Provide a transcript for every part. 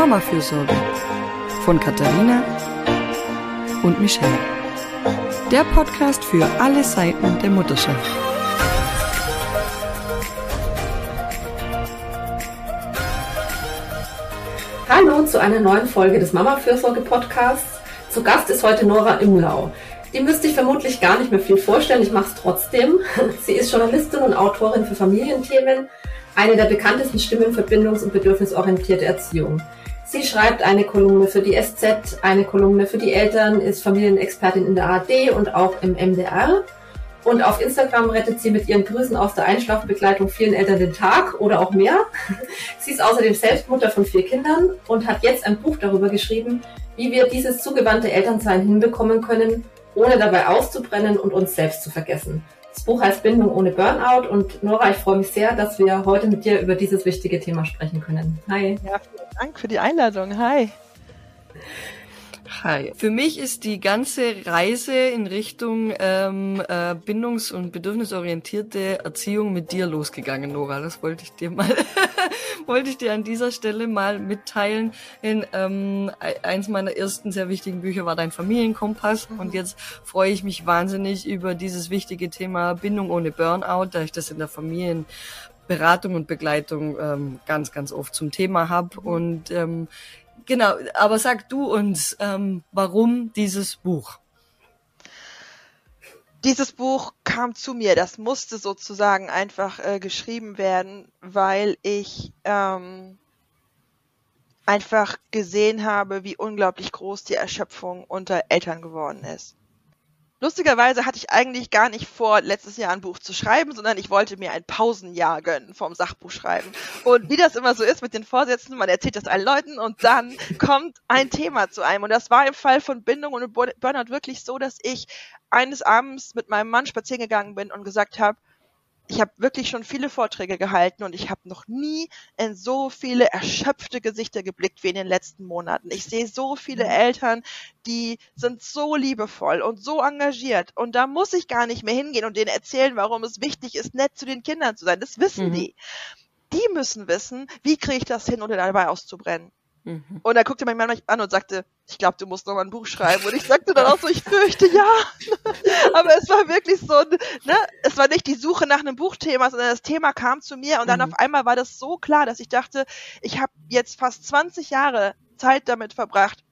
Mama-Fürsorge von Katharina und Michelle. Der Podcast für alle Seiten der Mutterschaft. Hallo zu einer neuen Folge des Mama-Fürsorge-Podcasts. Zu Gast ist heute Nora Imlau. Die müsste ich vermutlich gar nicht mehr viel vorstellen, ich mache es trotzdem. Sie ist Journalistin und Autorin für Familienthemen, eine der bekanntesten Stimmen für bindungs- und bedürfnisorientierte Erziehung. Sie schreibt eine Kolumne für die SZ, eine Kolumne für die Eltern, ist Familienexpertin in der ARD und auch im MDR. Und auf Instagram rettet sie mit ihren Grüßen aus der Einschlafbegleitung vielen Eltern den Tag oder auch mehr. Sie ist außerdem selbst Mutter von vier Kindern und hat jetzt ein Buch darüber geschrieben, wie wir dieses zugewandte Elternsein hinbekommen können, ohne dabei auszubrennen und uns selbst zu vergessen. Das Buch heißt Bindung ohne Burnout und Nora, ich freue mich sehr, dass wir heute mit dir über dieses wichtige Thema sprechen können. Hi. Ja, Dank für die Einladung. Hi. Hi. Für mich ist die ganze Reise in Richtung ähm, äh, bindungs- und bedürfnisorientierte Erziehung mit dir losgegangen, Nora. Das wollte ich dir mal, wollte ich dir an dieser Stelle mal mitteilen. In, ähm, eins meiner ersten sehr wichtigen Bücher war dein Familienkompass mhm. und jetzt freue ich mich wahnsinnig über dieses wichtige Thema Bindung ohne Burnout, da ich das in der Familienberatung und Begleitung ähm, ganz, ganz oft zum Thema habe. Und ähm, Genau, aber sag du uns, ähm, warum dieses Buch? Dieses Buch kam zu mir, das musste sozusagen einfach äh, geschrieben werden, weil ich ähm, einfach gesehen habe, wie unglaublich groß die Erschöpfung unter Eltern geworden ist. Lustigerweise hatte ich eigentlich gar nicht vor, letztes Jahr ein Buch zu schreiben, sondern ich wollte mir ein Pausenjahr gönnen vom Sachbuchschreiben. Und wie das immer so ist mit den Vorsätzen, man erzählt das allen Leuten und dann kommt ein Thema zu einem. Und das war im Fall von Bindung und Burnout wirklich so, dass ich eines Abends mit meinem Mann spazieren gegangen bin und gesagt habe, ich habe wirklich schon viele Vorträge gehalten und ich habe noch nie in so viele erschöpfte Gesichter geblickt wie in den letzten Monaten. Ich sehe so viele mhm. Eltern, die sind so liebevoll und so engagiert und da muss ich gar nicht mehr hingehen und denen erzählen, warum es wichtig ist, nett zu den Kindern zu sein. Das wissen mhm. die. Die müssen wissen, wie kriege ich das hin, ohne dabei auszubrennen. Mhm. Und er guckte mein Mann an und sagte, ich glaube, du musst noch mal ein Buch schreiben. Und ich sagte dann auch so, ich fürchte ja. Aber es war wirklich so, ne, es war nicht die Suche nach einem Buchthema, sondern das Thema kam zu mir und dann mhm. auf einmal war das so klar, dass ich dachte, ich habe jetzt fast 20 Jahre Zeit damit verbracht,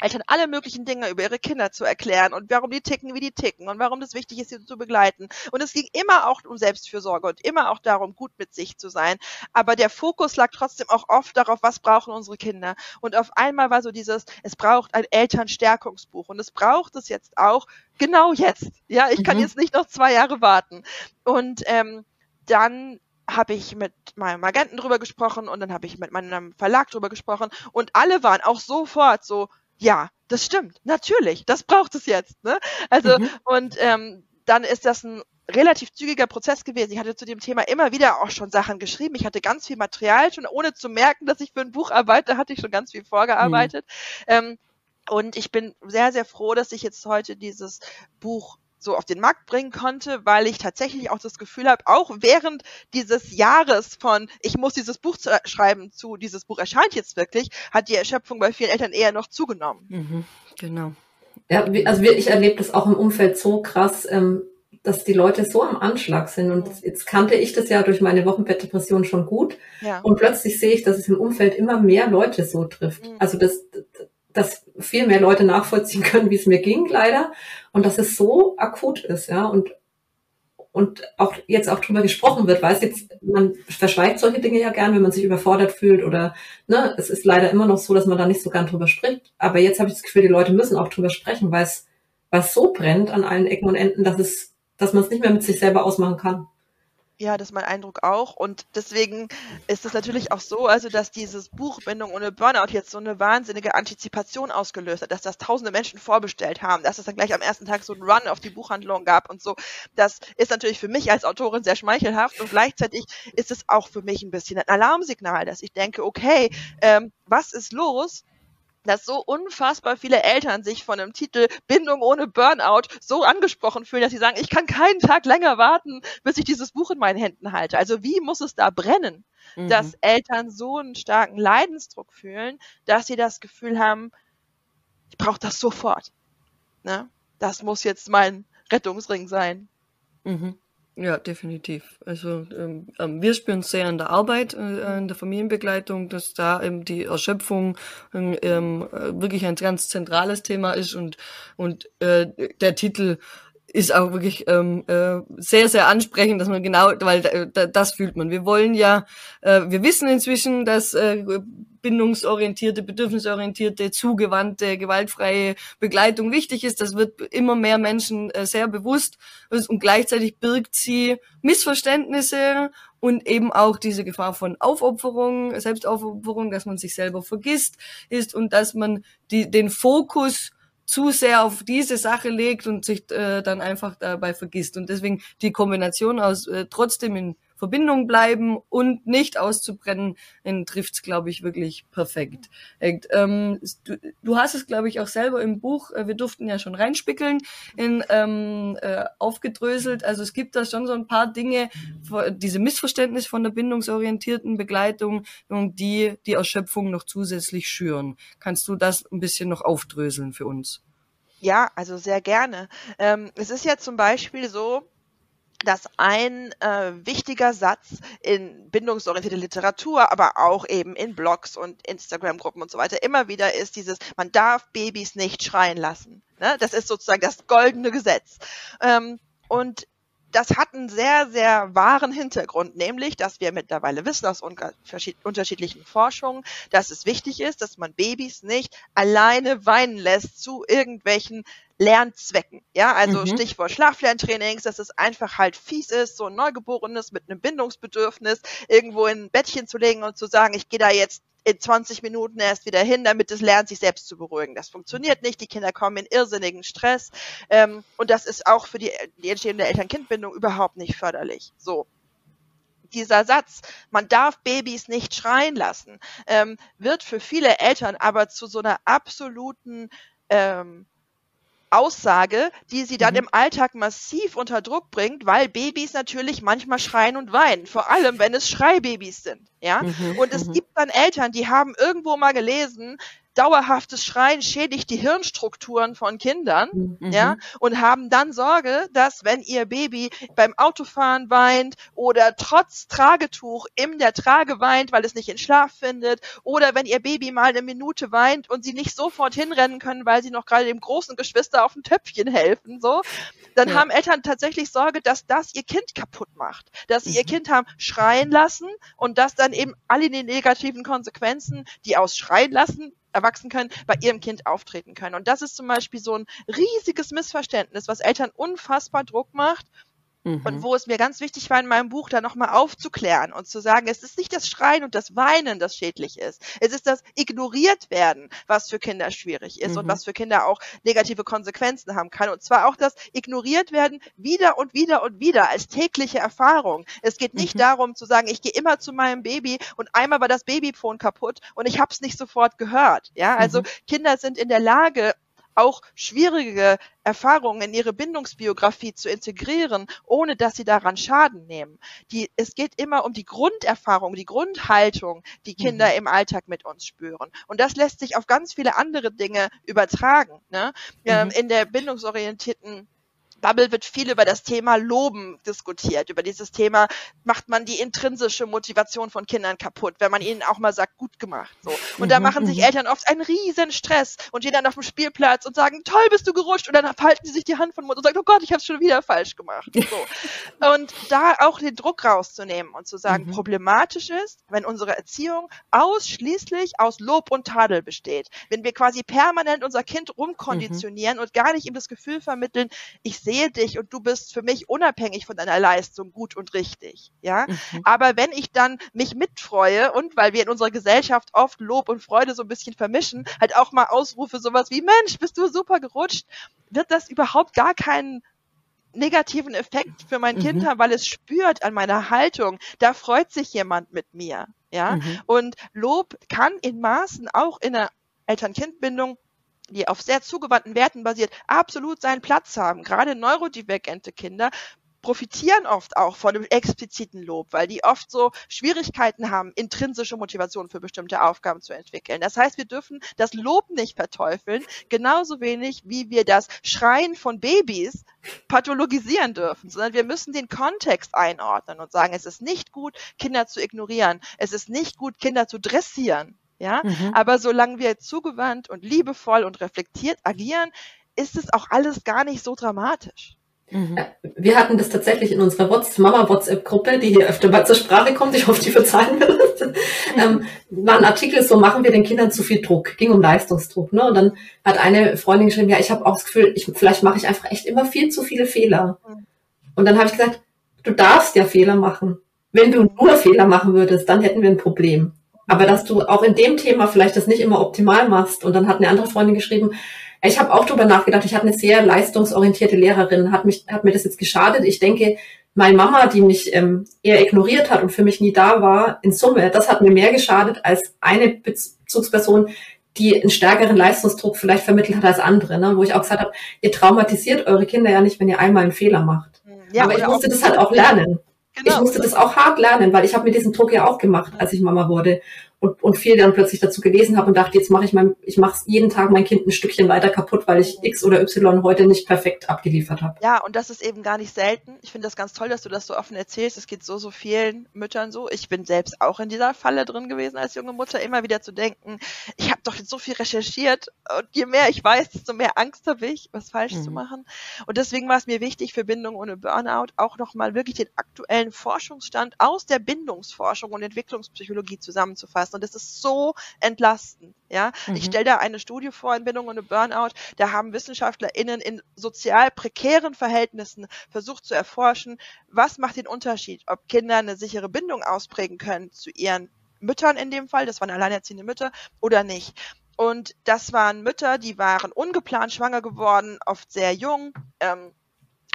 Eltern alle möglichen Dinge über ihre Kinder zu erklären und warum die ticken, wie die ticken und warum das wichtig ist, sie zu begleiten. Und es ging immer auch um Selbstfürsorge und immer auch darum, gut mit sich zu sein. Aber der Fokus lag trotzdem auch oft darauf, was brauchen unsere Kinder. Und auf einmal war so dieses, es braucht ein Elternstärkungsbuch und es braucht es jetzt auch genau jetzt. Ja, ich kann mhm. jetzt nicht noch zwei Jahre warten. Und ähm, dann habe ich mit meinem Agenten drüber gesprochen und dann habe ich mit meinem Verlag drüber gesprochen und alle waren auch sofort so, ja, das stimmt, natürlich, das braucht es jetzt. Ne? Also mhm. und ähm, dann ist das ein relativ zügiger Prozess gewesen. Ich hatte zu dem Thema immer wieder auch schon Sachen geschrieben. Ich hatte ganz viel Material schon, ohne zu merken, dass ich für ein Buch arbeite, hatte ich schon ganz viel vorgearbeitet. Mhm. Ähm, und ich bin sehr, sehr froh, dass ich jetzt heute dieses Buch so auf den Markt bringen konnte, weil ich tatsächlich auch das Gefühl habe, auch während dieses Jahres von ich muss dieses Buch zu, schreiben zu dieses Buch erscheint jetzt wirklich, hat die Erschöpfung bei vielen Eltern eher noch zugenommen. Mhm, genau. Ja, also ich erlebe das auch im Umfeld so krass, ähm, dass die Leute so am Anschlag sind. Und jetzt kannte ich das ja durch meine Wochenbettdepression schon gut. Ja. Und plötzlich sehe ich, dass es im Umfeld immer mehr Leute so trifft. Mhm. Also das, dass viel mehr Leute nachvollziehen können, wie es mir ging, leider. Und dass es so akut ist, ja. Und, und auch jetzt auch drüber gesprochen wird, weil es jetzt, man verschweigt solche Dinge ja gern, wenn man sich überfordert fühlt oder, ne, es ist leider immer noch so, dass man da nicht so gern drüber spricht. Aber jetzt habe ich das Gefühl, die Leute müssen auch drüber sprechen, weil es, es so brennt an allen Ecken und Enden, dass es, dass man es nicht mehr mit sich selber ausmachen kann. Ja, das ist mein Eindruck auch. Und deswegen ist es natürlich auch so, also dass dieses Buch Bindung ohne Burnout jetzt so eine wahnsinnige Antizipation ausgelöst hat, dass das tausende Menschen vorbestellt haben, dass es dann gleich am ersten Tag so einen Run auf die Buchhandlung gab und so. Das ist natürlich für mich als Autorin sehr schmeichelhaft und gleichzeitig ist es auch für mich ein bisschen ein Alarmsignal, dass ich denke, okay, ähm, was ist los? Dass so unfassbar viele Eltern sich von dem Titel Bindung ohne Burnout so angesprochen fühlen, dass sie sagen, ich kann keinen Tag länger warten, bis ich dieses Buch in meinen Händen halte. Also wie muss es da brennen, mhm. dass Eltern so einen starken Leidensdruck fühlen, dass sie das Gefühl haben, ich brauche das sofort. Ne? Das muss jetzt mein Rettungsring sein. Mhm. Ja, definitiv. Also ähm, ähm, wir spüren es sehr in der Arbeit, äh, in der Familienbegleitung, dass da eben die Erschöpfung ähm, ähm äh, wirklich ein ganz zentrales Thema ist und und äh, der Titel ist auch wirklich ähm, äh, sehr, sehr ansprechend, dass man genau, weil äh, das fühlt man. Wir wollen ja, äh, wir wissen inzwischen, dass äh, bindungsorientierte, bedürfnisorientierte, zugewandte, gewaltfreie Begleitung wichtig ist. Das wird immer mehr Menschen äh, sehr bewusst und gleichzeitig birgt sie Missverständnisse und eben auch diese Gefahr von Aufopferung, Selbstaufopferung, dass man sich selber vergisst ist und dass man die, den Fokus zu sehr auf diese Sache legt und sich äh, dann einfach dabei vergisst. Und deswegen die Kombination aus äh, trotzdem in Verbindung bleiben und nicht auszubrennen, den trifft's, glaube ich, wirklich perfekt. Ähm, du, du, hast es, glaube ich, auch selber im Buch, äh, wir durften ja schon reinspickeln, in, ähm, äh, aufgedröselt. Also es gibt da schon so ein paar Dinge, diese Missverständnis von der bindungsorientierten Begleitung, die die Erschöpfung noch zusätzlich schüren. Kannst du das ein bisschen noch aufdröseln für uns? Ja, also sehr gerne. Ähm, es ist ja zum Beispiel so, dass ein äh, wichtiger Satz in bindungsorientierte Literatur, aber auch eben in Blogs und Instagram-Gruppen und so weiter immer wieder ist dieses, man darf Babys nicht schreien lassen. Ne? Das ist sozusagen das goldene Gesetz. Ähm, und das hat einen sehr, sehr wahren Hintergrund, nämlich, dass wir mittlerweile wissen aus unterschiedlichen Forschungen, dass es wichtig ist, dass man Babys nicht alleine weinen lässt zu irgendwelchen Lernzwecken. Ja, also mhm. Stichwort Schlaflerntrainings, dass es einfach halt fies ist, so ein Neugeborenes mit einem Bindungsbedürfnis irgendwo in ein Bettchen zu legen und zu sagen, ich gehe da jetzt in 20 Minuten erst wieder hin, damit es lernt, sich selbst zu beruhigen. Das funktioniert nicht. Die Kinder kommen in irrsinnigen Stress. Ähm, und das ist auch für die, die entstehende Eltern-Kind-Bindung überhaupt nicht förderlich. So dieser Satz, man darf Babys nicht schreien lassen, ähm, wird für viele Eltern aber zu so einer absoluten ähm, Aussage, die sie dann mhm. im Alltag massiv unter Druck bringt, weil Babys natürlich manchmal schreien und weinen, vor allem wenn es Schreibabys sind, ja? Mhm. Und es mhm. gibt dann Eltern, die haben irgendwo mal gelesen, dauerhaftes Schreien schädigt die Hirnstrukturen von Kindern, mhm. ja, und haben dann Sorge, dass wenn ihr Baby beim Autofahren weint oder trotz Tragetuch in der Trage weint, weil es nicht in Schlaf findet, oder wenn ihr Baby mal eine Minute weint und sie nicht sofort hinrennen können, weil sie noch gerade dem großen Geschwister auf dem Töpfchen helfen, so, dann ja. haben Eltern tatsächlich Sorge, dass das ihr Kind kaputt macht, dass sie mhm. ihr Kind haben schreien lassen und dass dann eben alle die negativen Konsequenzen, die aus Schreien lassen erwachsen können, bei ihrem Kind auftreten können. Und das ist zum Beispiel so ein riesiges Missverständnis, was Eltern unfassbar Druck macht Mhm. Und wo es mir ganz wichtig war, in meinem Buch da nochmal aufzuklären und zu sagen, es ist nicht das Schreien und das Weinen, das schädlich ist. Es ist das ignoriert werden, was für Kinder schwierig ist mhm. und was für Kinder auch negative Konsequenzen haben kann. Und zwar auch das ignoriert werden wieder und wieder und wieder als tägliche Erfahrung. Es geht nicht mhm. darum zu sagen, ich gehe immer zu meinem Baby und einmal war das Babyphone kaputt und ich habe es nicht sofort gehört. Ja, also mhm. Kinder sind in der Lage, auch schwierige Erfahrungen in ihre Bindungsbiografie zu integrieren, ohne dass sie daran Schaden nehmen. Die, es geht immer um die Grunderfahrung, die Grundhaltung, die Kinder mhm. im Alltag mit uns spüren. Und das lässt sich auf ganz viele andere Dinge übertragen. Ne? Ähm, mhm. in der bindungsorientierten Bubble wird viel über das Thema Loben diskutiert. Über dieses Thema macht man die intrinsische Motivation von Kindern kaputt, wenn man ihnen auch mal sagt, gut gemacht. So. Und da mhm, machen sich mhm. Eltern oft einen riesen Stress und gehen dann auf dem Spielplatz und sagen, toll bist du gerutscht und dann falten sie sich die Hand von Mund und sagen, oh Gott, ich habe schon wieder falsch gemacht. So. Und da auch den Druck rauszunehmen und zu sagen, mhm. problematisch ist, wenn unsere Erziehung ausschließlich aus Lob und Tadel besteht. Wenn wir quasi permanent unser Kind rumkonditionieren mhm. und gar nicht ihm das Gefühl vermitteln, ich sehe dich und du bist für mich unabhängig von deiner Leistung gut und richtig. Ja, mhm. aber wenn ich dann mich mitfreue und weil wir in unserer Gesellschaft oft Lob und Freude so ein bisschen vermischen, halt auch mal Ausrufe sowas wie Mensch, bist du super gerutscht, wird das überhaupt gar keinen negativen Effekt für mein mhm. Kind haben, weil es spürt an meiner Haltung, da freut sich jemand mit mir. Ja, mhm. und Lob kann in Maßen auch in einer Eltern-Kind-Bindung die auf sehr zugewandten Werten basiert, absolut seinen Platz haben. Gerade neurodivergente Kinder profitieren oft auch von dem expliziten Lob, weil die oft so Schwierigkeiten haben, intrinsische Motivation für bestimmte Aufgaben zu entwickeln. Das heißt, wir dürfen das Lob nicht verteufeln, genauso wenig wie wir das Schreien von Babys pathologisieren dürfen, sondern wir müssen den Kontext einordnen und sagen, es ist nicht gut, Kinder zu ignorieren. Es ist nicht gut, Kinder zu dressieren. Ja, mhm. aber solange wir zugewandt und liebevoll und reflektiert agieren, ist es auch alles gar nicht so dramatisch. Mhm. Wir hatten das tatsächlich in unserer Mama-WhatsApp-Gruppe, die hier öfter mal zur Sprache kommt. Ich hoffe, die verzeihen mir das. ähm, war ein Artikel, so machen wir den Kindern zu viel Druck. Ging um Leistungsdruck. Ne? Und dann hat eine Freundin geschrieben, ja, ich habe auch das Gefühl, ich, vielleicht mache ich einfach echt immer viel zu viele Fehler. Und dann habe ich gesagt, du darfst ja Fehler machen. Wenn du nur Fehler machen würdest, dann hätten wir ein Problem. Aber dass du auch in dem Thema vielleicht das nicht immer optimal machst. Und dann hat eine andere Freundin geschrieben, ich habe auch darüber nachgedacht. Ich hatte eine sehr leistungsorientierte Lehrerin. Hat mich, hat mir das jetzt geschadet? Ich denke, meine Mama, die mich ähm, eher ignoriert hat und für mich nie da war, in Summe, das hat mir mehr geschadet als eine Bezugsperson, die einen stärkeren Leistungsdruck vielleicht vermittelt hat als andere, ne? wo ich auch gesagt habe, ihr traumatisiert eure Kinder ja nicht, wenn ihr einmal einen Fehler macht. Ja, Aber ich musste das halt auch lernen. Genau. Ich musste das auch hart lernen, weil ich habe mir diesen Druck ja auch gemacht, als ich Mama wurde und, und viel dann plötzlich dazu gelesen habe und dachte, jetzt mache ich mein, ich mache jeden Tag mein Kind ein Stückchen weiter kaputt, weil ich X oder Y heute nicht perfekt abgeliefert habe. Ja, und das ist eben gar nicht selten. Ich finde das ganz toll, dass du das so offen erzählst. Es geht so, so vielen Müttern so. Ich bin selbst auch in dieser Falle drin gewesen als junge Mutter, immer wieder zu denken, ich habe doch jetzt so viel recherchiert und je mehr ich weiß, desto mehr Angst habe ich, was falsch mhm. zu machen. Und deswegen war es mir wichtig, für Bindung ohne Burnout auch nochmal wirklich den aktuellen Forschungsstand aus der Bindungsforschung und Entwicklungspsychologie zusammenzufassen lassen. Und das ist so entlastend. Ja, mhm. ich stelle da eine Studie vor in Bindung und Burnout. Da haben WissenschaftlerInnen in sozial prekären Verhältnissen versucht zu erforschen, was macht den Unterschied, ob Kinder eine sichere Bindung ausprägen können zu ihren Müttern in dem Fall, das waren alleinerziehende Mütter, oder nicht. Und das waren Mütter, die waren ungeplant schwanger geworden, oft sehr jung, ähm,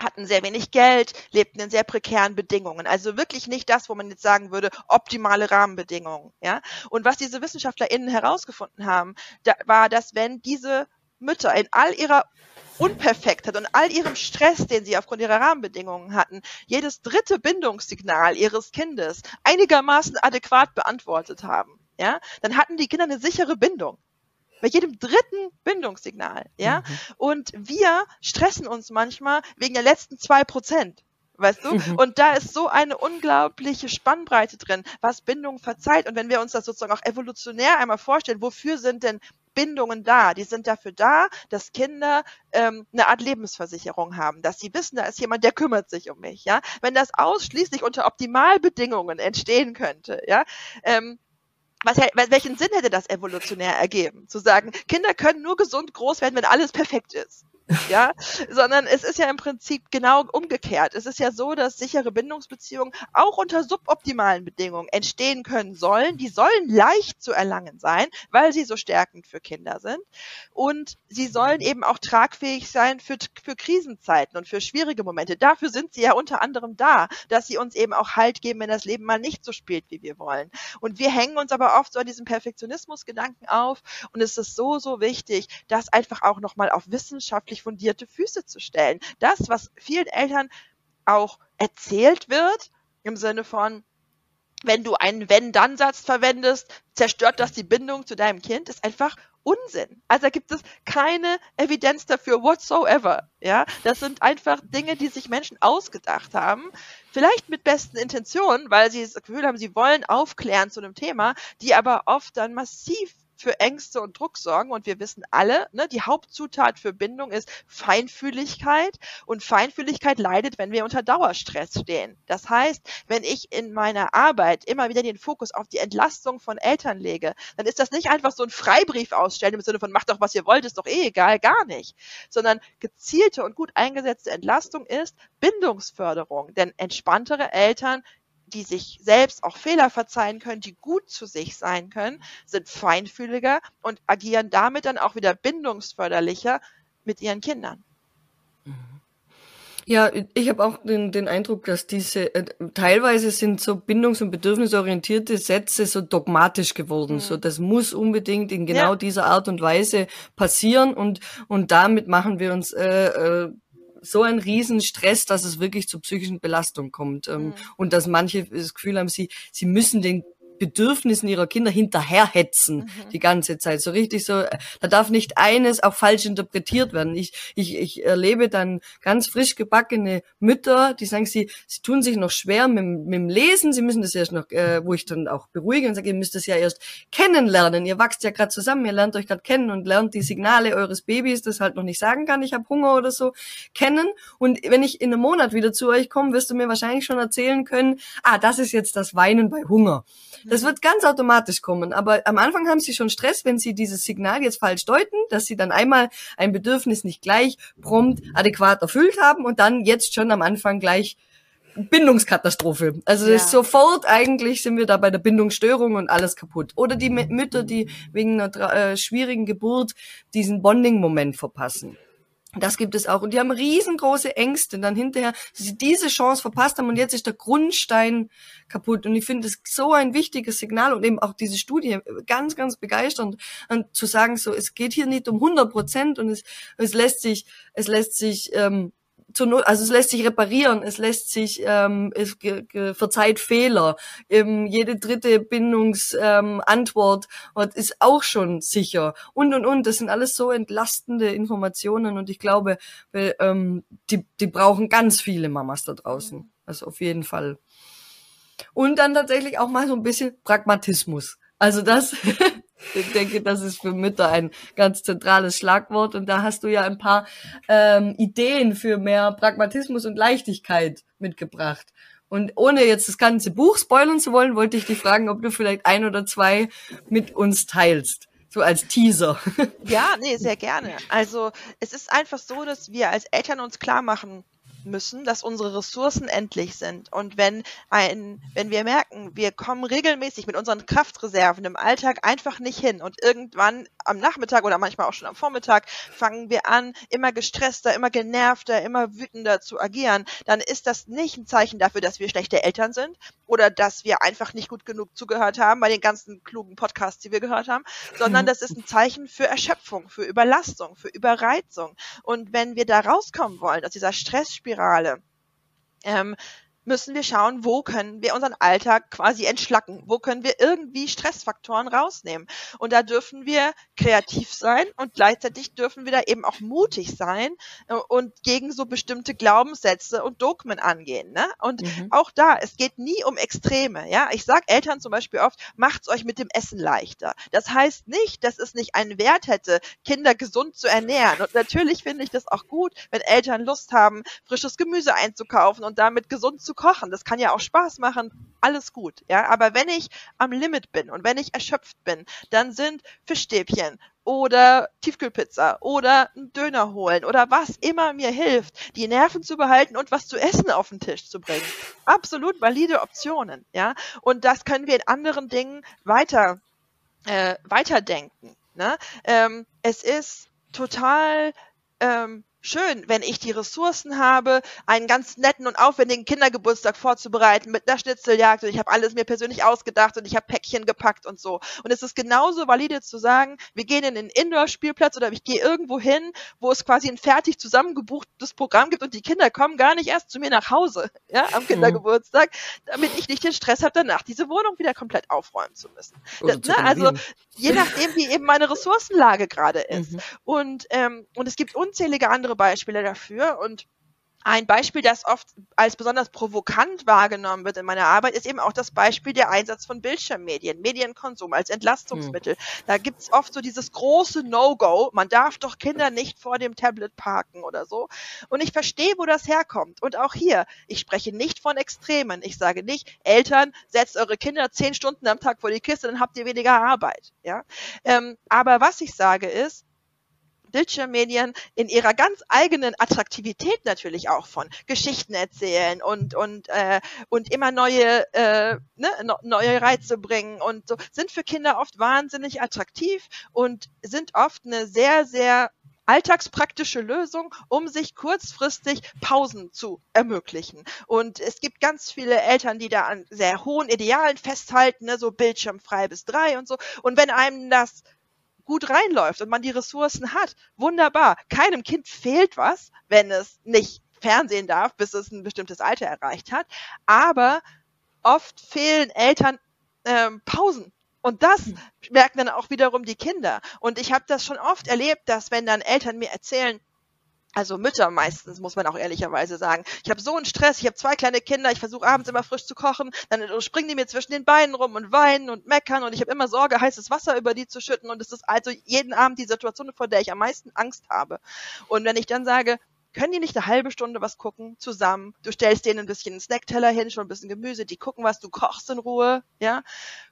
hatten sehr wenig Geld, lebten in sehr prekären Bedingungen. Also wirklich nicht das, wo man jetzt sagen würde, optimale Rahmenbedingungen. Ja? Und was diese WissenschaftlerInnen herausgefunden haben, da war, dass wenn diese Mütter in all ihrer Unperfektheit und all ihrem Stress, den sie aufgrund ihrer Rahmenbedingungen hatten, jedes dritte Bindungssignal ihres Kindes einigermaßen adäquat beantwortet haben, ja, dann hatten die Kinder eine sichere Bindung bei jedem dritten Bindungssignal, ja. Mhm. Und wir stressen uns manchmal wegen der letzten zwei Prozent. Weißt du? Mhm. Und da ist so eine unglaubliche Spannbreite drin, was Bindung verzeiht. Und wenn wir uns das sozusagen auch evolutionär einmal vorstellen, wofür sind denn Bindungen da? Die sind dafür da, dass Kinder ähm, eine Art Lebensversicherung haben, dass sie wissen, da ist jemand, der kümmert sich um mich. Ja, wenn das ausschließlich unter Optimalbedingungen entstehen könnte, ja, ähm, was, welchen Sinn hätte das evolutionär ergeben? Zu sagen, Kinder können nur gesund groß werden, wenn alles perfekt ist ja, sondern es ist ja im Prinzip genau umgekehrt. Es ist ja so, dass sichere Bindungsbeziehungen auch unter suboptimalen Bedingungen entstehen können sollen. Die sollen leicht zu erlangen sein, weil sie so stärkend für Kinder sind. Und sie sollen eben auch tragfähig sein für, für Krisenzeiten und für schwierige Momente. Dafür sind sie ja unter anderem da, dass sie uns eben auch Halt geben, wenn das Leben mal nicht so spielt, wie wir wollen. Und wir hängen uns aber oft so an diesem Perfektionismusgedanken auf. Und es ist so, so wichtig, das einfach auch nochmal auf wissenschaftlich fundierte Füße zu stellen. Das, was vielen Eltern auch erzählt wird, im Sinne von, wenn du einen Wenn-Dann-Satz verwendest, zerstört das die Bindung zu deinem Kind, ist einfach Unsinn. Also gibt es keine Evidenz dafür whatsoever. Ja, das sind einfach Dinge, die sich Menschen ausgedacht haben. Vielleicht mit besten Intentionen, weil sie das Gefühl haben, sie wollen aufklären zu einem Thema, die aber oft dann massiv für Ängste und Druck sorgen. Und wir wissen alle, ne, die Hauptzutat für Bindung ist Feinfühligkeit. Und Feinfühligkeit leidet, wenn wir unter Dauerstress stehen. Das heißt, wenn ich in meiner Arbeit immer wieder den Fokus auf die Entlastung von Eltern lege, dann ist das nicht einfach so ein Freibrief ausstellen im Sinne von macht doch, was ihr wollt, ist doch eh egal, gar nicht. Sondern gezielte und gut eingesetzte Entlastung ist Bindungsförderung. Denn entspanntere Eltern die sich selbst auch Fehler verzeihen können, die gut zu sich sein können, sind feinfühliger und agieren damit dann auch wieder bindungsförderlicher mit ihren Kindern. Ja, ich habe auch den, den Eindruck, dass diese äh, teilweise sind so bindungs- und bedürfnisorientierte Sätze so dogmatisch geworden. Mhm. So, das muss unbedingt in genau ja. dieser Art und Weise passieren und und damit machen wir uns äh, äh, so einen riesen Stress, dass es wirklich zu psychischen Belastungen kommt ähm, mhm. und dass manche das Gefühl haben, sie sie müssen den Bedürfnissen ihrer Kinder hinterherhetzen mhm. die ganze Zeit. So richtig so, da darf nicht eines auch falsch interpretiert werden. Ich, ich, ich erlebe dann ganz frisch gebackene Mütter, die sagen, sie, sie tun sich noch schwer mit, mit dem Lesen, sie müssen das erst noch, äh, wo ich dann auch beruhige und sage, ihr müsst das ja erst kennenlernen. Ihr wachst ja gerade zusammen, ihr lernt euch gerade kennen und lernt die Signale eures Babys, das halt noch nicht sagen kann, ich habe Hunger oder so, kennen. Und wenn ich in einem Monat wieder zu euch komme, wirst du mir wahrscheinlich schon erzählen können, ah, das ist jetzt das Weinen bei Hunger. Das wird ganz automatisch kommen. Aber am Anfang haben sie schon Stress, wenn sie dieses Signal jetzt falsch deuten, dass sie dann einmal ein Bedürfnis nicht gleich prompt adäquat erfüllt haben und dann jetzt schon am Anfang gleich Bindungskatastrophe. Also ja. sofort eigentlich sind wir da bei der Bindungsstörung und alles kaputt. Oder die Mütter, die wegen einer äh, schwierigen Geburt diesen Bonding-Moment verpassen. Das gibt es auch. Und die haben riesengroße Ängste dann hinterher, dass sie diese Chance verpasst haben und jetzt ist der Grundstein kaputt. Und ich finde es so ein wichtiges Signal und eben auch diese Studie ganz, ganz begeisternd und zu sagen, so, es geht hier nicht um 100 Prozent und es, es lässt sich, es lässt sich, ähm, zur Not, also es lässt sich reparieren, es lässt sich, ähm, es verzeiht Fehler. Eben jede dritte Bindungsantwort ähm, ist auch schon sicher. Und und und, das sind alles so entlastende Informationen und ich glaube, wir, ähm, die, die brauchen ganz viele Mamas da draußen. Also auf jeden Fall. Und dann tatsächlich auch mal so ein bisschen Pragmatismus. Also das Ich denke, das ist für Mütter ein ganz zentrales Schlagwort. Und da hast du ja ein paar ähm, Ideen für mehr Pragmatismus und Leichtigkeit mitgebracht. Und ohne jetzt das ganze Buch spoilern zu wollen, wollte ich dich fragen, ob du vielleicht ein oder zwei mit uns teilst. So als Teaser. Ja, nee, sehr gerne. Also es ist einfach so, dass wir als Eltern uns klar machen müssen, dass unsere Ressourcen endlich sind. Und wenn ein, wenn wir merken, wir kommen regelmäßig mit unseren Kraftreserven im Alltag einfach nicht hin und irgendwann am Nachmittag oder manchmal auch schon am Vormittag fangen wir an, immer gestresster, immer genervter, immer wütender zu agieren, dann ist das nicht ein Zeichen dafür, dass wir schlechte Eltern sind oder dass wir einfach nicht gut genug zugehört haben bei den ganzen klugen Podcasts, die wir gehört haben, sondern das ist ein Zeichen für Erschöpfung, für Überlastung, für Überreizung. Und wenn wir da rauskommen wollen aus dieser Stressspirale, Spirale. Ähm, müssen wir schauen, wo können wir unseren Alltag quasi entschlacken, wo können wir irgendwie Stressfaktoren rausnehmen. Und da dürfen wir kreativ sein und gleichzeitig dürfen wir da eben auch mutig sein äh, und gegen so bestimmte Glaubenssätze und Dogmen angehen. Ne? Und mhm. auch da, es geht nie um Extreme. Ja, ich sage Eltern zum Beispiel oft, macht's euch mit dem Essen leichter. Das heißt nicht, dass es nicht einen Wert hätte, Kinder gesund zu ernähren. Und natürlich finde ich das auch gut, wenn Eltern Lust haben, frisches Gemüse einzukaufen und damit gesund zu kochen. Das kann ja auch Spaß machen. Alles gut. Ja, aber wenn ich am Limit bin und wenn ich erschöpft bin, dann sind Fischstäbchen oder Tiefkühlpizza oder einen Döner holen oder was immer mir hilft, die Nerven zu behalten und was zu essen auf den Tisch zu bringen. Absolut valide Optionen, ja. Und das können wir in anderen Dingen weiter äh, weiterdenken. Ne? Ähm, es ist total ähm, schön, wenn ich die Ressourcen habe, einen ganz netten und aufwendigen Kindergeburtstag vorzubereiten mit einer Schnitzeljagd und ich habe alles mir persönlich ausgedacht und ich habe Päckchen gepackt und so. Und es ist genauso valide zu sagen, wir gehen in den Indoor-Spielplatz oder ich gehe irgendwo hin, wo es quasi ein fertig zusammengebuchtes Programm gibt und die Kinder kommen gar nicht erst zu mir nach Hause, ja, am Kindergeburtstag, damit ich nicht den Stress habe, danach diese Wohnung wieder komplett aufräumen zu müssen. Das, ne? Also je nachdem, wie eben meine Ressourcenlage gerade ist. Mhm. Und, ähm, und es gibt unzählige andere andere Beispiele dafür und ein Beispiel, das oft als besonders provokant wahrgenommen wird in meiner Arbeit, ist eben auch das Beispiel der Einsatz von Bildschirmmedien, Medienkonsum als Entlastungsmittel. Mhm. Da gibt's oft so dieses große No-Go, man darf doch Kinder nicht vor dem Tablet parken oder so. Und ich verstehe, wo das herkommt. Und auch hier, ich spreche nicht von Extremen. Ich sage nicht, Eltern, setzt eure Kinder zehn Stunden am Tag vor die Kiste, dann habt ihr weniger Arbeit. Ja? Ähm, aber was ich sage ist, Bildschirmmedien in ihrer ganz eigenen Attraktivität natürlich auch von Geschichten erzählen und und äh, und immer neue äh, ne, neue Reize bringen und so sind für Kinder oft wahnsinnig attraktiv und sind oft eine sehr sehr alltagspraktische Lösung, um sich kurzfristig Pausen zu ermöglichen. Und es gibt ganz viele Eltern, die da an sehr hohen Idealen festhalten, ne, so bildschirmfrei bis drei und so. Und wenn einem das gut reinläuft und man die Ressourcen hat, wunderbar. Keinem Kind fehlt was, wenn es nicht Fernsehen darf, bis es ein bestimmtes Alter erreicht hat. Aber oft fehlen Eltern ähm, Pausen. Und das hm. merken dann auch wiederum die Kinder. Und ich habe das schon oft erlebt, dass wenn dann Eltern mir erzählen, also Mütter meistens, muss man auch ehrlicherweise sagen. Ich habe so einen Stress, ich habe zwei kleine Kinder, ich versuche abends immer frisch zu kochen, dann springen die mir zwischen den Beinen rum und weinen und meckern und ich habe immer Sorge, heißes Wasser über die zu schütten und es ist also jeden Abend die Situation, vor der ich am meisten Angst habe. Und wenn ich dann sage, können die nicht eine halbe Stunde was gucken zusammen? Du stellst denen ein bisschen einen Snackteller hin, schon ein bisschen Gemüse, die gucken was, du kochst in Ruhe, ja?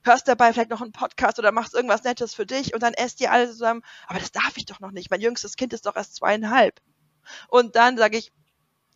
Hörst dabei vielleicht noch einen Podcast oder machst irgendwas Nettes für dich und dann esst ihr alle zusammen. Aber das darf ich doch noch nicht. Mein jüngstes Kind ist doch erst zweieinhalb. Und dann sage ich,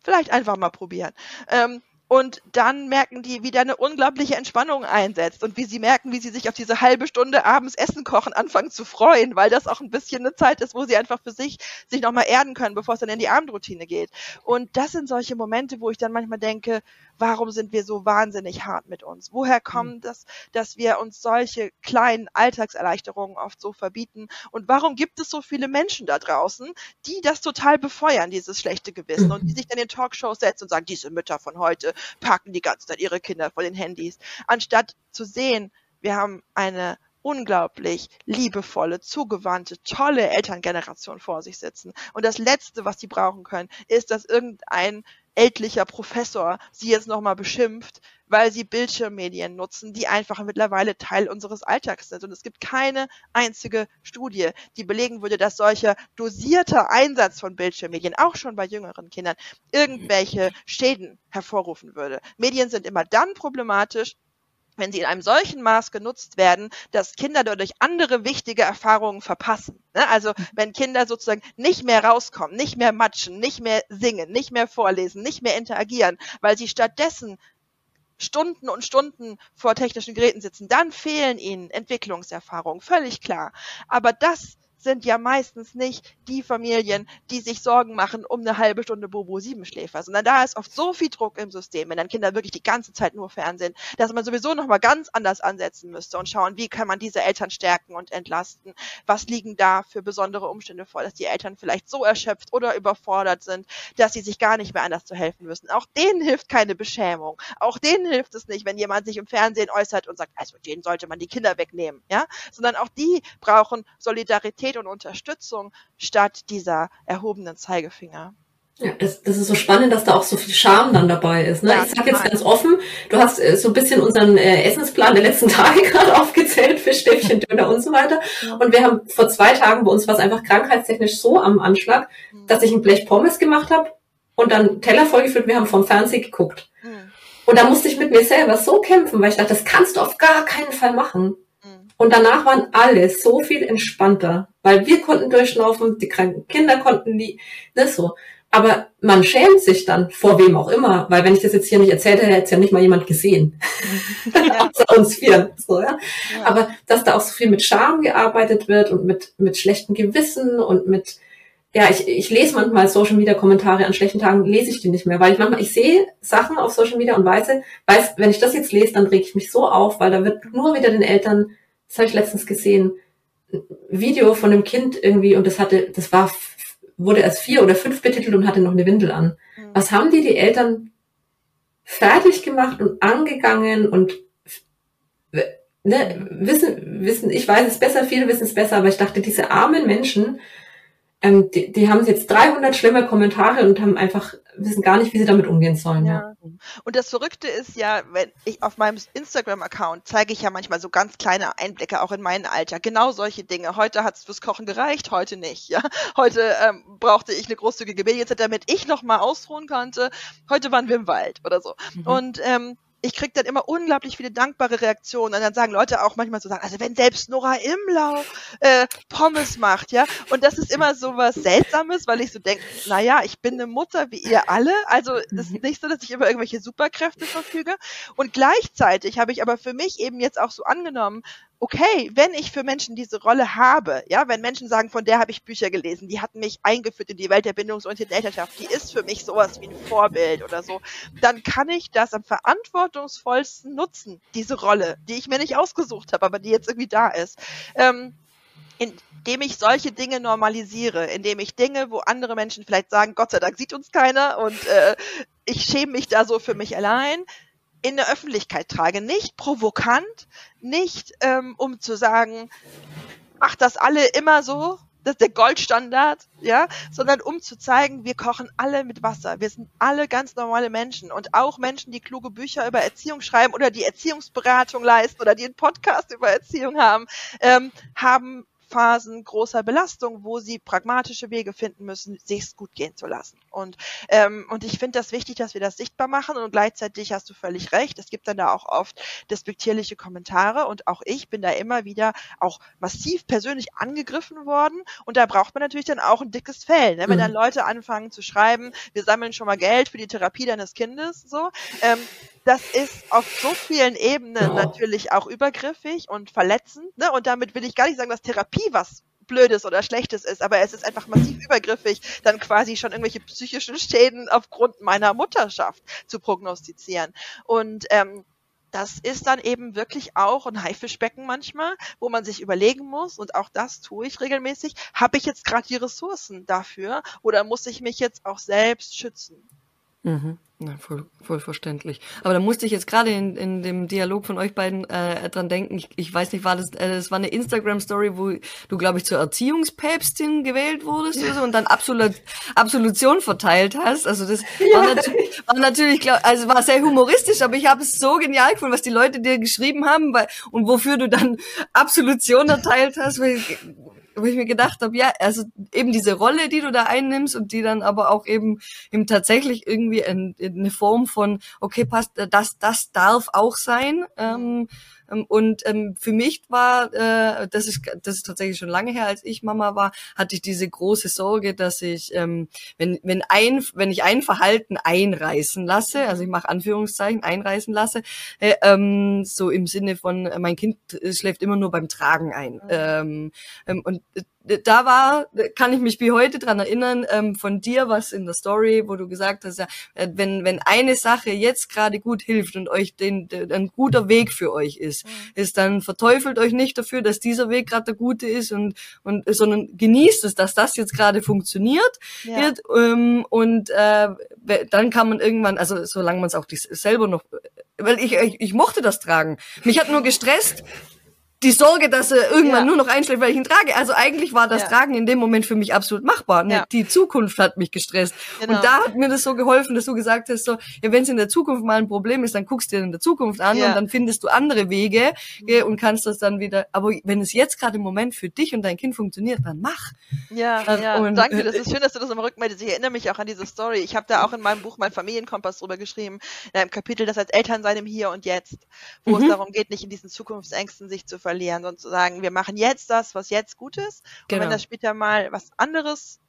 vielleicht einfach mal probieren. Ähm, und dann merken die, wie da eine unglaubliche Entspannung einsetzt und wie sie merken, wie sie sich auf diese halbe Stunde abends Essen kochen anfangen zu freuen, weil das auch ein bisschen eine Zeit ist, wo sie einfach für sich sich nochmal erden können, bevor es dann in die Abendroutine geht. Und das sind solche Momente, wo ich dann manchmal denke, warum sind wir so wahnsinnig hart mit uns? Woher kommt hm. das, dass wir uns solche kleinen Alltagserleichterungen oft so verbieten? Und warum gibt es so viele Menschen da draußen, die das total befeuern, dieses schlechte Gewissen und die sich dann in Talkshows setzen und sagen, diese Mütter von heute packen die ganze Zeit ihre Kinder vor den Handys, anstatt zu sehen, wir haben eine unglaublich liebevolle, zugewandte, tolle Elterngeneration vor sich sitzen. Und das Letzte, was sie brauchen können, ist, dass irgendein ältlicher Professor sie jetzt nochmal beschimpft, weil sie Bildschirmmedien nutzen, die einfach mittlerweile Teil unseres Alltags sind. Und es gibt keine einzige Studie, die belegen würde, dass solcher dosierter Einsatz von Bildschirmmedien, auch schon bei jüngeren Kindern, irgendwelche Schäden hervorrufen würde. Medien sind immer dann problematisch, wenn sie in einem solchen Maß genutzt werden, dass Kinder dadurch andere wichtige Erfahrungen verpassen. Ne? Also mhm. wenn Kinder sozusagen nicht mehr rauskommen, nicht mehr matschen, nicht mehr singen, nicht mehr vorlesen, nicht mehr interagieren, weil sie stattdessen Stunden und Stunden vor technischen Geräten sitzen, dann fehlen ihnen Entwicklungserfahrungen, völlig klar. Aber das sind ja meistens nicht die Familien, die sich Sorgen machen um eine halbe Stunde Bobo Siebenschläfer, sondern da ist oft so viel Druck im System, wenn dann Kinder wirklich die ganze Zeit nur Fernsehen, dass man sowieso nochmal ganz anders ansetzen müsste und schauen, wie kann man diese Eltern stärken und entlasten? Was liegen da für besondere Umstände vor, dass die Eltern vielleicht so erschöpft oder überfordert sind, dass sie sich gar nicht mehr anders zu helfen müssen? Auch denen hilft keine Beschämung. Auch denen hilft es nicht, wenn jemand sich im Fernsehen äußert und sagt, also denen sollte man die Kinder wegnehmen, ja? Sondern auch die brauchen Solidarität und Unterstützung statt dieser erhobenen Zeigefinger. Ja, das, das ist so spannend, dass da auch so viel Scham dann dabei ist. Ne? Ja, ich sage jetzt ganz offen, du hast äh, so ein bisschen unseren äh, Essensplan der letzten Tage gerade aufgezählt, Fischstäbchen, Döner und so weiter. Und wir haben vor zwei Tagen bei uns was einfach krankheitstechnisch so am Anschlag, mhm. dass ich ein Blech Pommes gemacht habe und dann Teller vollgefüllt, wir haben vom Fernsehen geguckt. Mhm. Und da musste ich mit mir selber so kämpfen, weil ich dachte, das kannst du auf gar keinen Fall machen. Und danach waren alle so viel entspannter, weil wir konnten durchschnaufen, die kranken Kinder konnten die, ne, so. Aber man schämt sich dann, vor wem auch immer, weil wenn ich das jetzt hier nicht erzählt hätte, hätte es ja nicht mal jemand gesehen. Außer uns vier. So, ja? ja? Aber dass da auch so viel mit Scham gearbeitet wird und mit, mit schlechtem Gewissen und mit, ja, ich, ich lese manchmal Social Media Kommentare an schlechten Tagen, lese ich die nicht mehr, weil ich manchmal, ich sehe Sachen auf Social Media und weiß, weiß, wenn ich das jetzt lese, dann reg ich mich so auf, weil da wird nur wieder den Eltern das habe ich letztens gesehen, Video von einem Kind irgendwie und das hatte, das war, wurde erst vier oder fünf betitelt und hatte noch eine Windel an. Mhm. Was haben die, die Eltern fertig gemacht und angegangen und ne, wissen, wissen, ich weiß es besser, viele wissen es besser, aber ich dachte, diese armen Menschen, ähm, die, die haben jetzt 300 schlimme Kommentare und haben einfach wissen gar nicht, wie sie damit umgehen sollen. Ja. ja. Und das Verrückte ist ja, wenn ich auf meinem Instagram-Account zeige ich ja manchmal so ganz kleine Einblicke auch in meinen Alter. Genau solche Dinge. Heute hat es fürs Kochen gereicht, heute nicht. Ja, heute ähm, brauchte ich eine großzügige Babyzeit, damit ich noch mal ausruhen konnte. Heute waren wir im Wald oder so. Mhm. Und ähm, ich kriege dann immer unglaublich viele dankbare Reaktionen. Und dann sagen Leute auch manchmal so, sagen, also wenn selbst Nora Imlau äh, Pommes macht, ja. Und das ist immer so was Seltsames, weil ich so denke, naja, ich bin eine Mutter wie ihr alle. Also es ist mhm. nicht so, dass ich über irgendwelche Superkräfte verfüge. Und gleichzeitig habe ich aber für mich eben jetzt auch so angenommen, okay, wenn ich für Menschen diese Rolle habe, ja, wenn Menschen sagen, von der habe ich Bücher gelesen, die hat mich eingeführt in die Welt der bindungsorientierten Elternschaft, die ist für mich sowas wie ein Vorbild oder so, dann kann ich das am verantwortungsvollsten nutzen, diese Rolle, die ich mir nicht ausgesucht habe, aber die jetzt irgendwie da ist. Ähm, indem ich solche Dinge normalisiere, indem ich Dinge, wo andere Menschen vielleicht sagen, Gott sei Dank sieht uns keiner und äh, ich schäme mich da so für mich allein, in der Öffentlichkeit trage. Nicht provokant, nicht ähm, um zu sagen, macht das alle immer so, das ist der Goldstandard, ja, sondern um zu zeigen, wir kochen alle mit Wasser. Wir sind alle ganz normale Menschen und auch Menschen, die kluge Bücher über Erziehung schreiben oder die Erziehungsberatung leisten oder die einen Podcast über Erziehung haben, ähm, haben Phasen großer Belastung, wo sie pragmatische Wege finden müssen, sich's gut gehen zu lassen. Und, ähm, und ich finde das wichtig, dass wir das sichtbar machen und gleichzeitig hast du völlig recht. Es gibt dann da auch oft despektierliche Kommentare und auch ich bin da immer wieder auch massiv persönlich angegriffen worden und da braucht man natürlich dann auch ein dickes Fell, ne? wenn mhm. dann Leute anfangen zu schreiben, wir sammeln schon mal Geld für die Therapie deines Kindes, so. Ähm, das ist auf so vielen Ebenen ja. natürlich auch übergriffig und verletzend. Ne? Und damit will ich gar nicht sagen, dass Therapie was Blödes oder Schlechtes ist, aber es ist einfach massiv übergriffig, dann quasi schon irgendwelche psychischen Schäden aufgrund meiner Mutterschaft zu prognostizieren. Und ähm, das ist dann eben wirklich auch ein Haifischbecken manchmal, wo man sich überlegen muss, und auch das tue ich regelmäßig, habe ich jetzt gerade die Ressourcen dafür oder muss ich mich jetzt auch selbst schützen? Mhm. Ja, voll, voll verständlich. Aber da musste ich jetzt gerade in, in dem Dialog von euch beiden äh, dran denken. Ich, ich weiß nicht, war das, äh, das war eine Instagram-Story, wo du, glaube ich, zur Erziehungspäpstin gewählt wurdest oder so und dann Absolut, Absolution verteilt hast. Also das ja. war, natürlich, war natürlich, glaub, also war sehr humoristisch, aber ich habe es so genial gefunden, was die Leute dir geschrieben haben weil, und wofür du dann Absolution erteilt hast. Weil, wo ich mir gedacht habe, ja, also eben diese Rolle, die du da einnimmst und die dann aber auch eben, eben tatsächlich irgendwie in, in eine Form von, okay, passt, das, das darf auch sein. Ähm, und ähm, für mich war, äh, das ist das ist tatsächlich schon lange her, als ich Mama war, hatte ich diese große Sorge, dass ich, ähm, wenn wenn ein wenn ich ein Verhalten einreißen lasse, also ich mache Anführungszeichen einreißen lasse, äh, ähm, so im Sinne von äh, mein Kind schläft immer nur beim Tragen ein. Mhm. Ähm, ähm, und da war, kann ich mich wie heute dran erinnern, ähm, von dir was in der Story, wo du gesagt hast, ja, äh, wenn, wenn eine Sache jetzt gerade gut hilft und euch den, den, ein guter Weg für euch ist, mhm. ist dann verteufelt euch nicht dafür, dass dieser Weg gerade der gute ist und, und, sondern genießt es, dass das jetzt gerade funktioniert ja. wird, ähm, und, äh, dann kann man irgendwann, also solange man es auch selber noch, weil ich, ich, ich mochte das tragen. Mich hat nur gestresst, die Sorge, dass er irgendwann ja. nur noch einschläft, weil ich ihn trage. Also eigentlich war das ja. Tragen in dem Moment für mich absolut machbar. Ne? Ja. Die Zukunft hat mich gestresst. Genau. Und da hat mir das so geholfen, dass du gesagt hast, so, ja, wenn es in der Zukunft mal ein Problem ist, dann guckst du dir in der Zukunft an und dann findest du andere Wege mhm. und kannst das dann wieder. Aber wenn es jetzt gerade im Moment für dich und dein Kind funktioniert, dann mach. Ja, also, ja. Und, danke. Das ist schön, dass du das immer rückmeldest. Ich erinnere mich auch an diese Story. Ich habe da auch in meinem Buch mein Familienkompass drüber geschrieben, in einem Kapitel, das als Eltern sein im Hier und Jetzt, wo mhm. es darum geht, nicht in diesen Zukunftsängsten sich zu verlieren und zu sagen, wir machen jetzt das, was jetzt gut ist. Genau. Und wenn genau. das später mal was anderes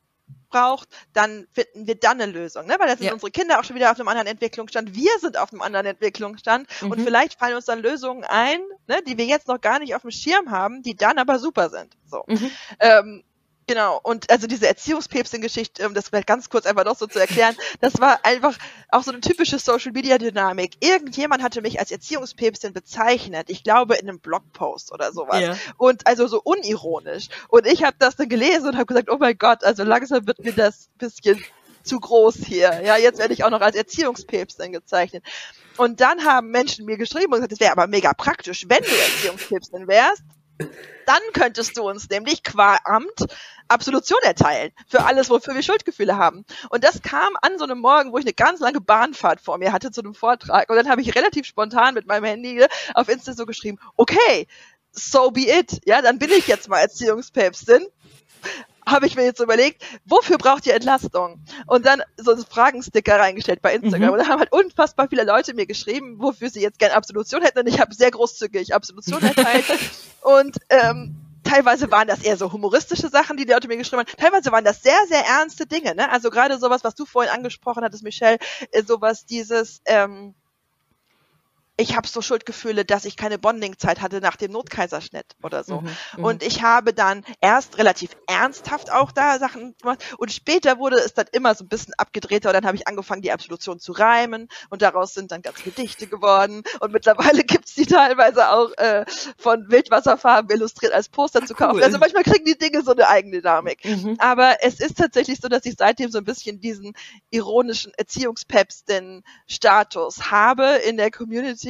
braucht, dann finden wir dann eine Lösung, ne? Weil das sind ja. unsere Kinder auch schon wieder auf einem anderen Entwicklungsstand. Wir sind auf einem anderen Entwicklungsstand mhm. und vielleicht fallen uns dann Lösungen ein, ne, die wir jetzt noch gar nicht auf dem Schirm haben, die dann aber super sind. So. Mhm. Ähm, Genau, und also diese Erziehungspäpstin-Geschichte, um das vielleicht ganz kurz einfach noch so zu erklären, das war einfach auch so eine typische Social-Media-Dynamik. Irgendjemand hatte mich als Erziehungspäpstin bezeichnet, ich glaube in einem Blogpost oder sowas. Ja. Und also so unironisch. Und ich habe das dann gelesen und habe gesagt, oh mein Gott, also langsam wird mir das bisschen zu groß hier. Ja, jetzt werde ich auch noch als Erziehungspäpstin gezeichnet. Und dann haben Menschen mir geschrieben und gesagt, es wäre aber mega praktisch, wenn du Erziehungspäpstin wärst, dann könntest du uns nämlich qua Amt Absolution erteilen für alles, wofür wir Schuldgefühle haben. Und das kam an so einem Morgen, wo ich eine ganz lange Bahnfahrt vor mir hatte zu einem Vortrag. Und dann habe ich relativ spontan mit meinem Handy auf Insta so geschrieben, okay, so be it. Ja, dann bin ich jetzt mal Erziehungspäpstin habe ich mir jetzt überlegt, wofür braucht ihr Entlastung? Und dann so einen Fragensticker reingestellt bei Instagram. Mhm. Und da haben halt unfassbar viele Leute mir geschrieben, wofür sie jetzt gerne Absolution hätten. Und ich habe sehr großzügig Absolution erteilt. und ähm, teilweise waren das eher so humoristische Sachen, die die Leute mir geschrieben haben. Teilweise waren das sehr, sehr ernste Dinge. Ne? Also gerade sowas, was du vorhin angesprochen hattest, Michelle, äh, sowas dieses... Ähm, ich habe so Schuldgefühle, dass ich keine Bondingzeit hatte nach dem Notkaiserschnitt oder so. Mhm, mhm. und ich habe dann erst relativ ernsthaft auch da Sachen gemacht und später wurde es dann immer so ein bisschen abgedrehter und dann habe ich angefangen, die Absolution zu reimen und daraus sind dann ganz Gedichte geworden und mittlerweile gibt's die teilweise auch äh, von Wildwasserfarben illustriert als Poster zu kaufen. cool. Also manchmal kriegen die Dinge so eine eigene Dynamik. Mhm. Aber es ist tatsächlich so, dass ich seitdem so ein bisschen diesen ironischen Erziehungspäpstin Status habe in der Community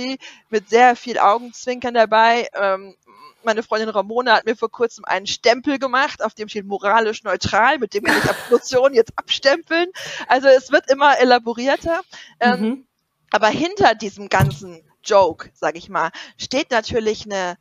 mit sehr viel Augenzwinkern dabei. Ähm, meine Freundin Ramona hat mir vor kurzem einen Stempel gemacht, auf dem steht moralisch neutral, mit dem kann ich Absolution jetzt abstempeln. Also es wird immer elaborierter. Ähm, Mhm. aber hinter diesem ganzen Joke, sag ich mal, steht natürlich eine,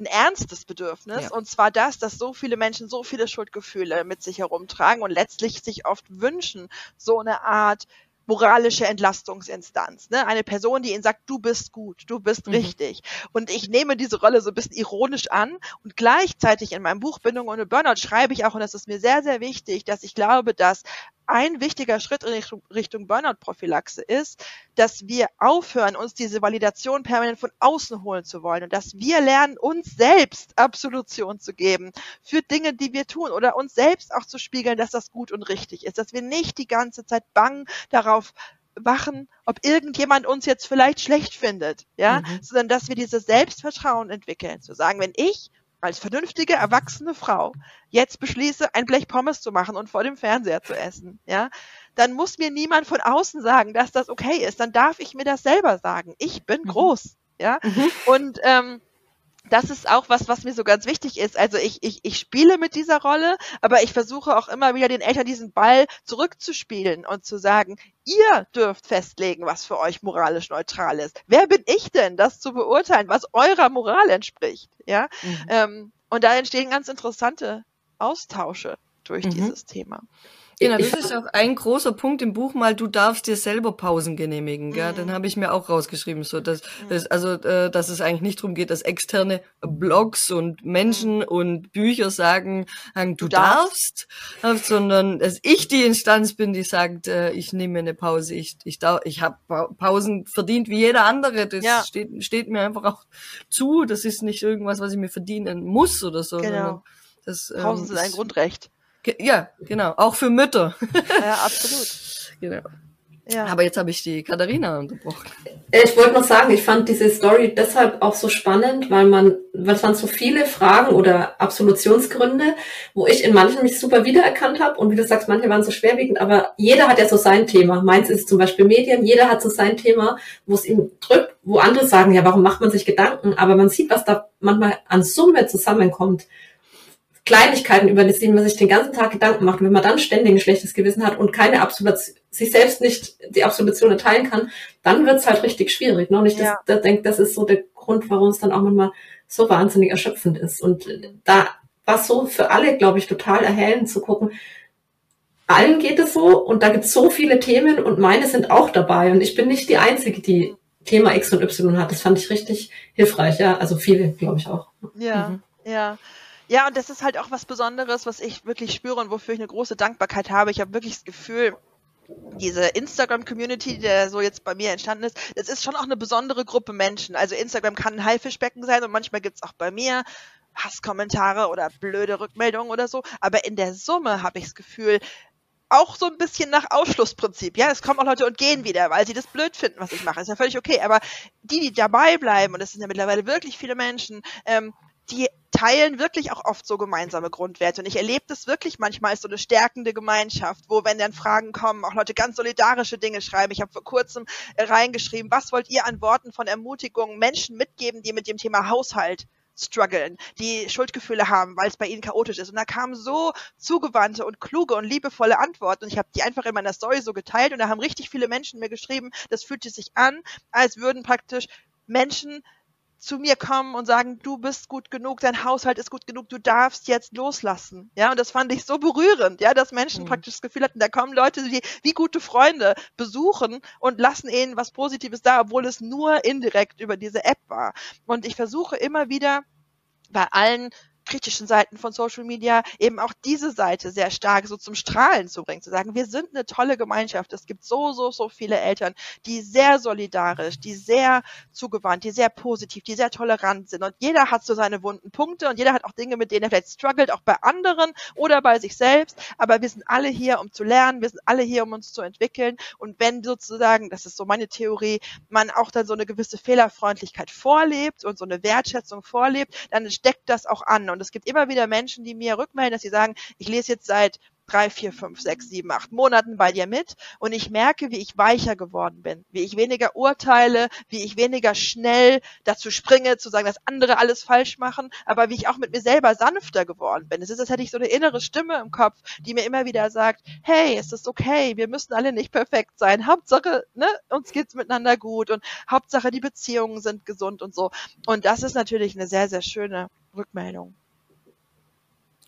ein ernstes Bedürfnis. Ja. Und zwar das, dass so viele Menschen so viele Schuldgefühle mit sich herumtragen und letztlich sich oft wünschen, so eine Art moralische Entlastungsinstanz. Ne? Eine Person, die ihnen sagt, du bist gut, du bist Mhm. richtig. Und ich nehme diese Rolle so ein bisschen ironisch an und gleichzeitig in meinem Buch Bindung ohne Burnout schreibe ich auch, und das ist mir sehr, sehr wichtig, dass ich glaube, dass ein wichtiger Schritt in Richtung, Richtung Burnout-Prophylaxe ist, dass wir aufhören, uns diese Validation permanent von außen holen zu wollen und dass wir lernen, uns selbst Absolution zu geben für Dinge, die wir tun oder uns selbst auch zu spiegeln, dass das gut und richtig ist, dass wir nicht die ganze Zeit bang darauf wachen, ob irgendjemand uns jetzt vielleicht schlecht findet, ja, Mhm. sondern dass wir dieses Selbstvertrauen entwickeln, zu sagen, wenn ich als vernünftige, erwachsene Frau jetzt beschließe, ein Blech Pommes zu machen und vor dem Fernseher zu essen, ja, dann muss mir niemand von außen sagen, dass das okay ist. Dann darf ich mir das selber sagen. Ich bin Mhm. groß, ja. Mhm. Und ähm, das ist auch was, was mir so ganz wichtig ist. Also ich, ich, ich spiele mit dieser Rolle, aber ich versuche auch immer wieder den Eltern diesen Ball zurückzuspielen und zu sagen, ihr dürft festlegen, was für euch moralisch neutral ist. Wer bin ich denn, das zu beurteilen, was eurer Moral entspricht? Ja. Mhm. Ähm, und da entstehen ganz interessante Austausche durch Mhm. dieses Thema. Genau, das Ich- ist auch ein großer Punkt im Buch mal, du darfst dir selber Pausen genehmigen, gell? Mhm. Den habe ich mir auch rausgeschrieben, so dass, dass also äh, dass es eigentlich nicht darum geht, dass externe Blogs und Menschen und Bücher sagen, sagen du, Du darfst. darfst, äh, sondern dass ich die Instanz bin, die sagt, äh, ich nehme mir eine Pause, ich ich darf, ich habe Pausen verdient wie jeder andere, das Ja. steht steht mir einfach auch zu, das ist nicht irgendwas, was ich mir verdienen muss oder so, Genau. das ähm, Pausen sind ein Grundrecht. Ja, genau. Auch für Mütter. Ja, absolut. genau. Ja. Aber jetzt habe ich die Katharina unterbrochen. Äh, Ich wollte noch sagen, ich fand diese Story deshalb auch so spannend, weil man, weil es waren so viele Fragen oder Absolutionsgründe, wo ich in manchen mich super wiedererkannt habe und wie du sagst, manche waren so schwerwiegend, aber jeder hat ja so sein Thema. Meins ist zum Beispiel Medien, jeder hat so sein Thema, wo es ihm drückt, wo andere sagen, ja, warum macht man sich Gedanken? Aber man sieht, was da manchmal an Summe zusammenkommt. Kleinigkeiten, über die man sich den ganzen Tag Gedanken macht. Und wenn man dann ständig ein schlechtes Gewissen hat und keine Absolution, sich selbst nicht die Absolution erteilen kann, dann wird's halt richtig schwierig. Ne? Und ich Ja. das, da denke, das ist so der Grund, warum es dann auch manchmal so wahnsinnig erschöpfend ist. Und da war es so für alle, glaube ich, total erhellend zu gucken, allen geht es so und da gibt es so viele Themen und meine sind auch dabei. Und ich bin nicht die Einzige, die Thema X und Y hat. Das fand ich richtig hilfreich, ja. Also viele, glaube ich auch. Ja, Mhm. ja. Ja, und das ist halt auch was Besonderes, was ich wirklich spüre und wofür ich eine große Dankbarkeit habe. Ich habe wirklich das Gefühl, diese Instagram-Community, da so jetzt bei mir entstanden ist, das ist schon auch eine besondere Gruppe Menschen. Also Instagram kann ein Haifischbecken sein und manchmal gibt's auch bei mir Hasskommentare oder blöde Rückmeldungen oder so. Aber in der Summe habe ich das Gefühl, auch so ein bisschen nach Ausschlussprinzip. Ja, es kommen auch Leute und gehen wieder, weil sie das blöd finden, was ich mache. Ist ja völlig okay. Aber die, die dabei bleiben, und das sind ja mittlerweile wirklich viele Menschen, ähm, die teilen wirklich auch oft so gemeinsame Grundwerte. Und ich erlebe das wirklich manchmal als so eine stärkende Gemeinschaft, wo, wenn dann Fragen kommen, auch Leute ganz solidarische Dinge schreiben. Ich habe vor kurzem äh, reingeschrieben, was wollt ihr an Worten von Ermutigung Menschen mitgeben, die mit dem Thema Haushalt strugglen, die Schuldgefühle haben, weil es bei ihnen chaotisch ist. Und da kamen so zugewandte und kluge und liebevolle Antworten. Und ich habe die einfach in meiner Story so geteilt und da haben richtig viele Menschen mir geschrieben, das fühlte sich an, als würden praktisch Menschen zu mir kommen und sagen, du bist gut genug, dein Haushalt ist gut genug, du darfst jetzt loslassen. Ja, und das fand ich so berührend, ja, dass Menschen Mhm. praktisch das Gefühl hatten, da kommen Leute, die wie gute Freunde besuchen und lassen ihnen was Positives da, obwohl es nur indirekt über diese App war. Und ich versuche immer wieder bei allen kritischen Seiten von Social Media eben auch diese Seite sehr stark so zum Strahlen zu bringen, zu sagen, wir sind eine tolle Gemeinschaft. Es gibt so, so, so viele Eltern, die sehr solidarisch, die sehr zugewandt, die sehr positiv, die sehr tolerant sind. Und jeder hat so seine wunden Punkte und jeder hat auch Dinge, mit denen er vielleicht struggelt, auch bei anderen oder bei sich selbst. Aber wir sind alle hier, um zu lernen. Wir sind alle hier, um uns zu entwickeln. Und wenn sozusagen, das ist so meine Theorie, man auch dann so eine gewisse Fehlerfreundlichkeit vorlebt und so eine Wertschätzung vorlebt, dann steckt das auch an. Und es gibt immer wieder Menschen, die mir rückmelden, dass sie sagen, ich lese jetzt seit drei, vier, fünf, sechs, sieben, acht Monaten bei dir mit und ich merke, wie ich weicher geworden bin, wie ich weniger urteile, wie ich weniger schnell dazu springe, zu sagen, dass andere alles falsch machen, aber wie ich auch mit mir selber sanfter geworden bin. Es ist, als hätte ich so eine innere Stimme im Kopf, die mir immer wieder sagt, hey, es ist okay, wir müssen alle nicht perfekt sein. Hauptsache, ne, uns geht's miteinander gut und Hauptsache die Beziehungen sind gesund und so. Und das ist natürlich eine sehr, sehr schöne Rückmeldung.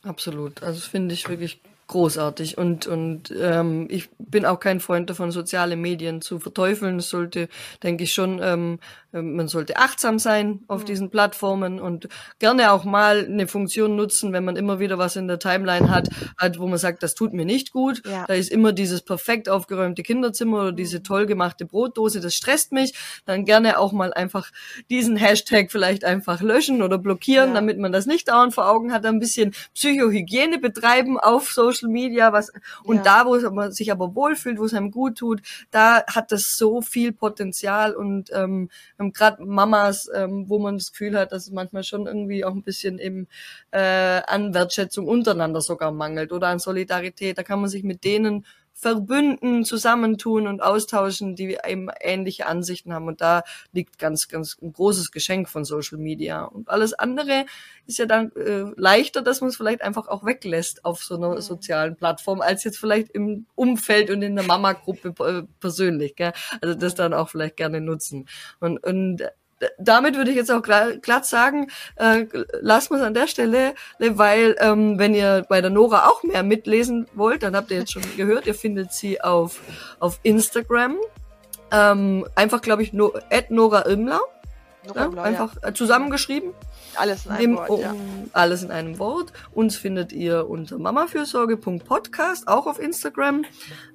Absolut. Also finde ich wirklich großartig und und ähm, ich bin auch kein Freund davon, soziale Medien zu verteufeln. Es sollte, denke ich schon, ähm, man sollte achtsam sein auf mhm. diesen Plattformen und gerne auch mal eine Funktion nutzen, wenn man immer wieder was in der Timeline hat, hat wo man sagt, das tut mir nicht gut. Ja. Da ist immer dieses perfekt aufgeräumte Kinderzimmer oder diese mhm. toll gemachte Brotdose, das stresst mich. Dann gerne auch mal einfach diesen Hashtag vielleicht einfach löschen oder blockieren, ja. damit man das nicht dauernd vor Augen hat. Ein bisschen Psychohygiene betreiben auf Social Media, was und ja. da, wo man sich aber wohlfühlt, wo es einem gut tut, da hat das so viel Potenzial und ähm, ähm, gerade Mamas, ähm, wo man das Gefühl hat, dass es manchmal schon irgendwie auch ein bisschen eben äh, an Wertschätzung untereinander sogar mangelt oder an Solidarität. Da kann man sich mit denen verbünden, zusammentun und austauschen, die eben ähnliche Ansichten haben. Und da liegt ganz, ganz ein großes Geschenk von Social Media. Und alles andere ist ja dann äh, leichter, dass man es vielleicht einfach auch weglässt auf so einer sozialen Plattform, als jetzt vielleicht im Umfeld und in der Mama-Gruppe äh, persönlich. Gell? Also das dann auch vielleicht gerne nutzen. Und, und damit würde ich jetzt auch glatt sagen, äh, lasst es an der Stelle, weil ähm, wenn ihr bei der Nora auch mehr mitlesen wollt, dann habt ihr jetzt schon gehört, ihr findet sie auf, auf Instagram. Ähm, einfach, glaube ich, no, Nora Imler. Ja, einfach ja. zusammengeschrieben. Alles in einem Wort, ja. Alles in einem Wort. Uns findet ihr unter mamafürsorge.podcast, auch auf Instagram,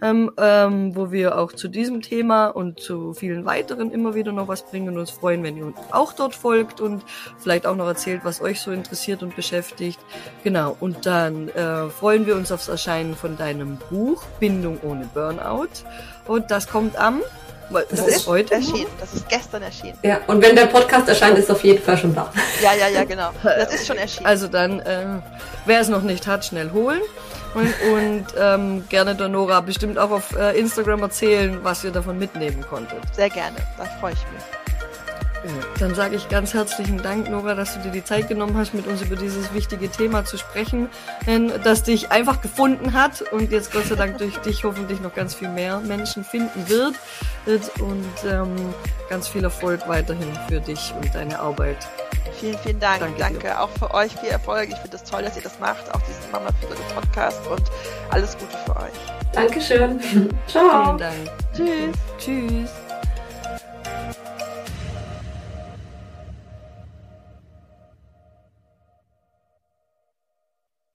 ähm, ähm, wo wir auch zu diesem Thema und zu vielen weiteren immer wieder noch was bringen und uns freuen, wenn ihr uns auch dort folgt und vielleicht auch noch erzählt, was euch so interessiert und beschäftigt. Genau, und dann äh, freuen wir uns aufs Erscheinen von deinem Buch Bindung ohne Burnout. Und das kommt am das, das ist heute erschienen. Das ist gestern erschienen. Ja, und wenn der Podcast erscheint, ist auf jeden Fall schon da. Ja, ja, ja, genau. Das ist schon erschienen. Also dann, äh, wer es noch nicht hat, schnell holen. Und, und ähm, gerne der Nora bestimmt auch auf äh, Instagram erzählen, was ihr davon mitnehmen konntet. Sehr gerne, da freue ich mich. Dann sage ich ganz herzlichen Dank, Nora, dass du dir die Zeit genommen hast, mit uns über dieses wichtige Thema zu sprechen, das dich einfach gefunden hat und jetzt Gott sei Dank durch dich hoffentlich noch ganz viel mehr Menschen finden wird. Und ähm, ganz viel Erfolg weiterhin für dich und deine Arbeit. Vielen, vielen Dank. Danke, Danke. auch für euch viel Erfolg. Ich finde es das toll, dass ihr das macht, auch diesen Mama für Podcast und alles Gute für euch. Dankeschön. Ciao. Vielen Dank. Tschüss. Tschüss.